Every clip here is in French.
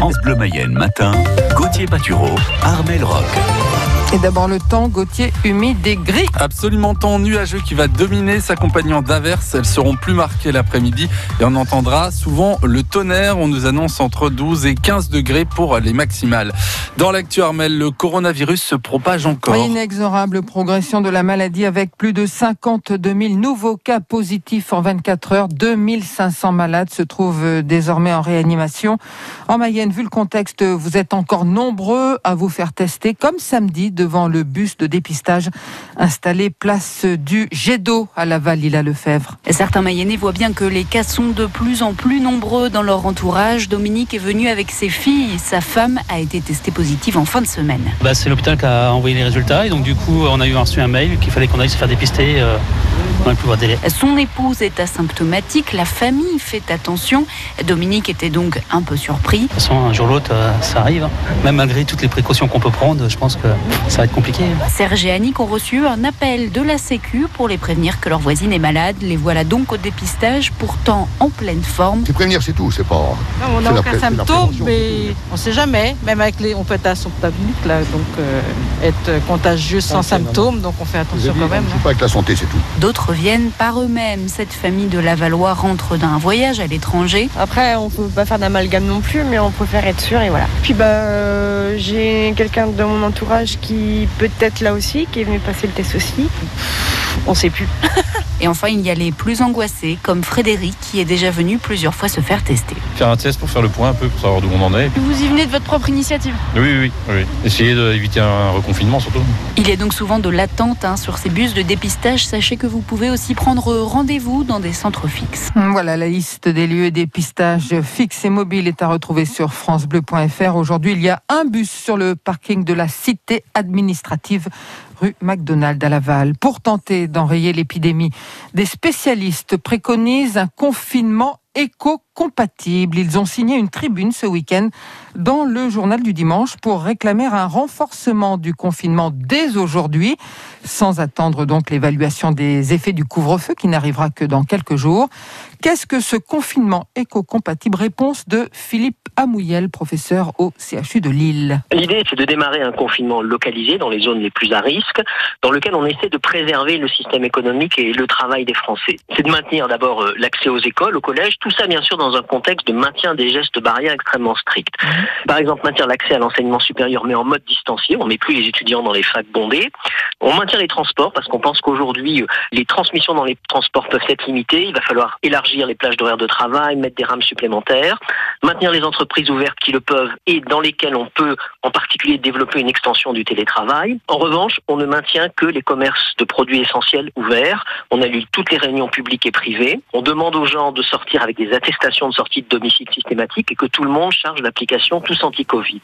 France Bleu Mayenne matin, Gauthier Patureau, Armel Rock. Et d'abord le temps, Gauthier, humide et gris. Absolument temps nuageux qui va dominer, s'accompagnant d'averses. Elles seront plus marquées l'après-midi et on entendra souvent le tonnerre. On nous annonce entre 12 et 15 degrés pour les maximales. Dans l'actu Armel, le coronavirus se propage encore. Inexorable progression de la maladie avec plus de 52 000 nouveaux cas positifs en 24 heures. 2500 malades se trouvent désormais en réanimation. En Mayenne, vu le contexte, vous êtes encore nombreux à vous faire tester comme samedi devant le bus de dépistage installé place du Jet d'eau à Laval, à Lefebvre. Certains Mayennais voient bien que les cas sont de plus en plus nombreux dans leur entourage. Dominique est venu avec ses filles. Sa femme a été testée positive en fin de semaine. Bah, c'est l'hôpital qui a envoyé les résultats et donc du coup on a eu reçu un mail qu'il fallait qu'on aille se faire dépister euh, dans le plus délai. Son épouse est asymptomatique, la famille fait attention. Dominique était donc un peu surpris. De toute façon un jour ou l'autre euh, ça arrive. Hein. Même malgré toutes les précautions qu'on peut prendre, je pense que ça va être compliqué. Serge et Annick ont reçu un appel de la Sécu pour les prévenir que leur voisine est malade. Les voilà donc au dépistage, pourtant en pleine forme. C'est prévenir, c'est tout, c'est pas. Non, on n'a aucun symptôme, mais on ne sait jamais. Même avec les, on peut être asymptomatique là, donc euh, être contagieux sans symptômes, donc on fait attention quand même. pas avec la santé, c'est tout. D'autres viennent par eux-mêmes. Cette famille de Lavallois rentre d'un voyage à l'étranger. Après, on peut pas faire d'amalgame non plus, mais on préfère être sûr et voilà. Puis bah, euh, j'ai quelqu'un de mon entourage qui peut-être là aussi, qui est venu passer le test aussi. On sait plus. Et enfin, il y a les plus angoissés, comme Frédéric, qui est déjà venu plusieurs fois se faire tester. Faire un test pour faire le point un peu, pour savoir d'où on en est. Vous y venez de votre propre initiative Oui, oui, oui. Essayer d'éviter un reconfinement surtout. Il y a donc souvent de l'attente hein, sur ces bus de dépistage. Sachez que vous pouvez aussi prendre rendez-vous dans des centres fixes. Voilà, la liste des lieux de dépistage fixes et mobiles est à retrouver sur francebleu.fr. Aujourd'hui, il y a un bus sur le parking de la cité administrative rue McDonald à Laval. Pour tenter d'enrayer l'épidémie, des spécialistes préconisent un confinement éco-compatible. Ils ont signé une tribune ce week-end dans le journal du dimanche pour réclamer un renforcement du confinement dès aujourd'hui, sans attendre donc l'évaluation des effets du couvre-feu qui n'arrivera que dans quelques jours. Qu'est-ce que ce confinement éco-compatible? Réponse de Philippe Amouyel, professeur au CHU de Lille. L'idée, c'est de démarrer un confinement localisé dans les zones les plus à risque, dans lequel on essaie de préserver le système économique et le travail des Français. C'est de maintenir d'abord euh, l'accès aux écoles, aux collèges, tout ça bien sûr dans un contexte de maintien des gestes barrières extrêmement stricts. Par exemple, maintenir l'accès à l'enseignement supérieur, mais en mode distancié. On met plus les étudiants dans les facs bondés. On maintient les transports parce qu'on pense qu'aujourd'hui, euh, les transmissions dans les transports peuvent être limitées. Il va falloir élargir les plages d'horaire de travail, mettre des rames supplémentaires, maintenir les entreprises ouvertes qui le peuvent et dans lesquelles on peut en particulier développer une extension du télétravail. En revanche, on ne maintient que les commerces de produits essentiels ouverts. On annule toutes les réunions publiques et privées. On demande aux gens de sortir avec des attestations de sortie de domicile systématique et que tout le monde charge l'application Tous Anti-Covid.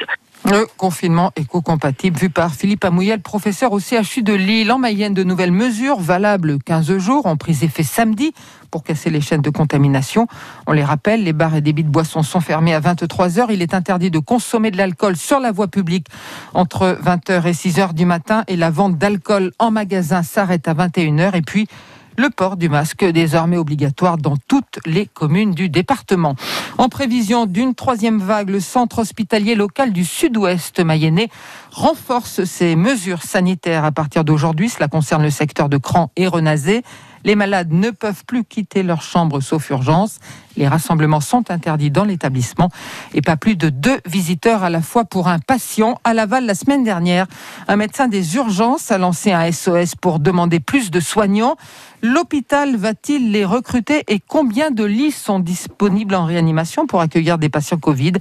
Le confinement éco-compatible vu par Philippe Amouyel, professeur au CHU de Lille. En Mayenne, de nouvelles mesures valables 15 jours ont pris effet samedi pour casser les chaînes de contamination. On les rappelle, les bars et débits de boissons sont fermés à 23 heures. Il est interdit de consommer de l'alcool sur la voie publique entre 20h et 6h du matin et la vente d'alcool en magasin s'arrête à 21h. Et puis, le port du masque désormais obligatoire dans toutes les communes du département. En prévision d'une troisième vague, le centre hospitalier local du sud-ouest mayennais renforce ses mesures sanitaires à partir d'aujourd'hui. Cela concerne le secteur de Cran et Renazé. Les malades ne peuvent plus quitter leur chambre sauf urgence. Les rassemblements sont interdits dans l'établissement et pas plus de deux visiteurs à la fois pour un patient. À Laval, la semaine dernière, un médecin des urgences a lancé un SOS pour demander plus de soignants. L'hôpital va-t-il les recruter et combien de lits sont disponibles en réanimation pour accueillir des patients Covid?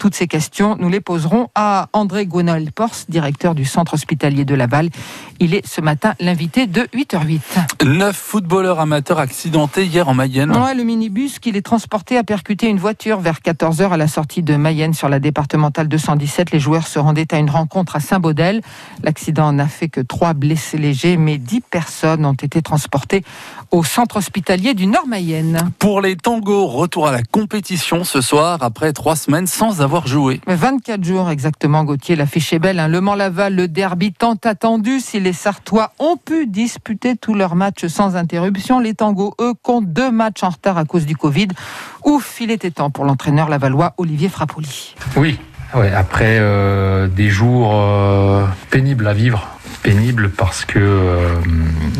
Toutes ces questions, nous les poserons à André Gonal Pors, directeur du centre hospitalier de Laval. Il est ce matin l'invité de 8h08. Neuf footballeurs amateurs accidentés hier en Mayenne. Ouais, le minibus qui les transporté a percuté une voiture vers 14h à la sortie de Mayenne sur la départementale 217. Les joueurs se rendaient à une rencontre à Saint-Baudel. L'accident n'a fait que trois blessés légers, mais dix personnes ont été transportées au centre hospitalier du Nord-Mayenne. Pour les tangos, retour à la compétition ce soir après trois semaines sans avoir joué. 24 jours exactement, Gauthier. L'affiche est belle. Hein. Le Mans-Laval, le derby tant attendu. Si les Sartois ont pu disputer tous leurs sans interruption. Les tangos, eux, comptent deux matchs en retard à cause du Covid. Ouf, il était temps pour l'entraîneur lavallois Olivier Frappoli. Oui, ouais, après euh, des jours euh, pénibles à vivre, pénibles parce que euh,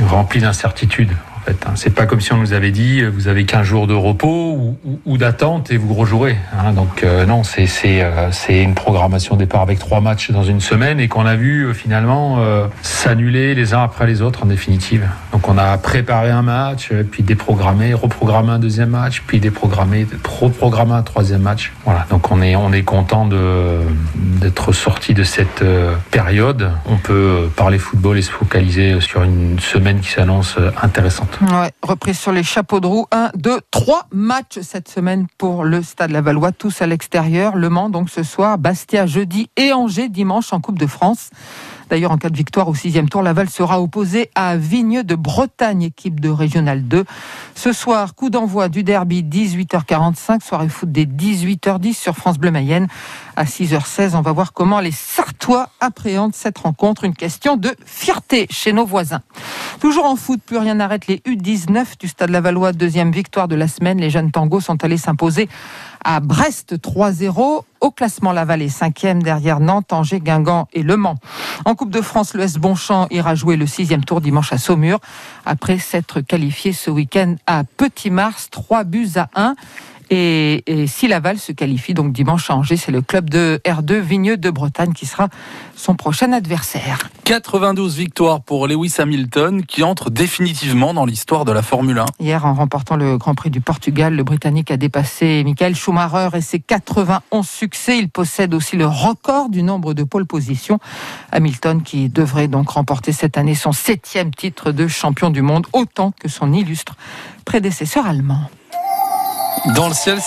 remplis d'incertitudes. Fait, hein. C'est pas comme si on nous avait dit euh, vous avez 15 jours de repos ou, d'attente et vous rejouerez. hein. Donc euh, non, euh, c'est une programmation départ avec trois matchs dans une semaine et qu'on a vu finalement s'annuler les uns après les autres en définitive. Donc on a préparé un match, puis déprogrammé, reprogrammé un deuxième match, puis déprogrammé, reprogrammé un troisième match. Voilà. Donc on est on est content d'être sorti de cette période. On peut parler football et se focaliser sur une semaine qui s'annonce intéressante. Ouais, reprise sur les chapeaux de roue. Un, deux, trois matchs cette semaine pour le Stade Lavallois, tous à l'extérieur. Le Mans, donc ce soir, Bastia jeudi et Angers dimanche en Coupe de France. D'ailleurs, en cas de victoire au sixième tour, Laval sera opposé à Vigneux de Bretagne, équipe de Régional 2. Ce soir, coup d'envoi du derby, 18h45, soirée foot des 18h10 sur France Bleu Mayenne. À 6h16, on va voir comment les Sartois appréhendent cette rencontre. Une question de fierté chez nos voisins. Toujours en foot, plus rien n'arrête les U19 du Stade Lavallois. Deuxième victoire de la semaine. Les jeunes tangos sont allés s'imposer à Brest 3-0. Au classement, Laval est cinquième derrière Nantes, Angers, Guingamp et Le Mans. En Coupe de France, le S Bonchamp ira jouer le sixième tour dimanche à Saumur après s'être qualifié ce week-end à Petit Mars, 3 buts à 1. Et, et si Laval se qualifie donc dimanche à Angers, c'est le club de R2 Vigneux de Bretagne qui sera son prochain adversaire. 92 victoires pour Lewis Hamilton qui entre définitivement dans l'histoire de la Formule 1. Hier, en remportant le Grand Prix du Portugal, le Britannique a dépassé Michael Schumacher et ses 91 succès. Il possède aussi le record du nombre de pole positions. Hamilton qui devrait donc remporter cette année son septième titre de champion du monde, autant que son illustre prédécesseur allemand. Dans le ciel,